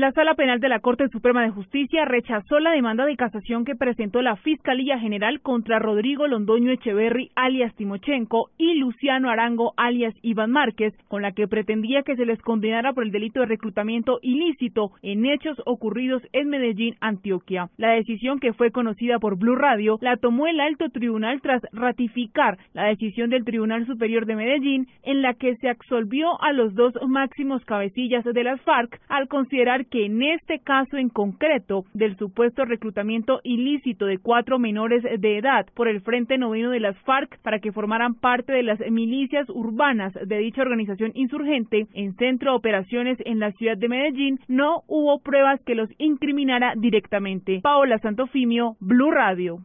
La Sala Penal de la Corte Suprema de Justicia rechazó la demanda de casación que presentó la Fiscalía General contra Rodrigo Londoño Echeverry, alias Timochenko, y Luciano Arango, alias Iván Márquez, con la que pretendía que se les condenara por el delito de reclutamiento ilícito en hechos ocurridos en Medellín, Antioquia. La decisión que fue conocida por Blue Radio la tomó el alto tribunal tras ratificar la decisión del Tribunal Superior de Medellín en la que se absolvió a los dos máximos cabecillas de las FARC al considerar que en este caso en concreto del supuesto reclutamiento ilícito de cuatro menores de edad por el Frente Noveno de las FARC para que formaran parte de las milicias urbanas de dicha organización insurgente en centro de operaciones en la ciudad de Medellín, no hubo pruebas que los incriminara directamente. Paola Santofimio, Blue Radio.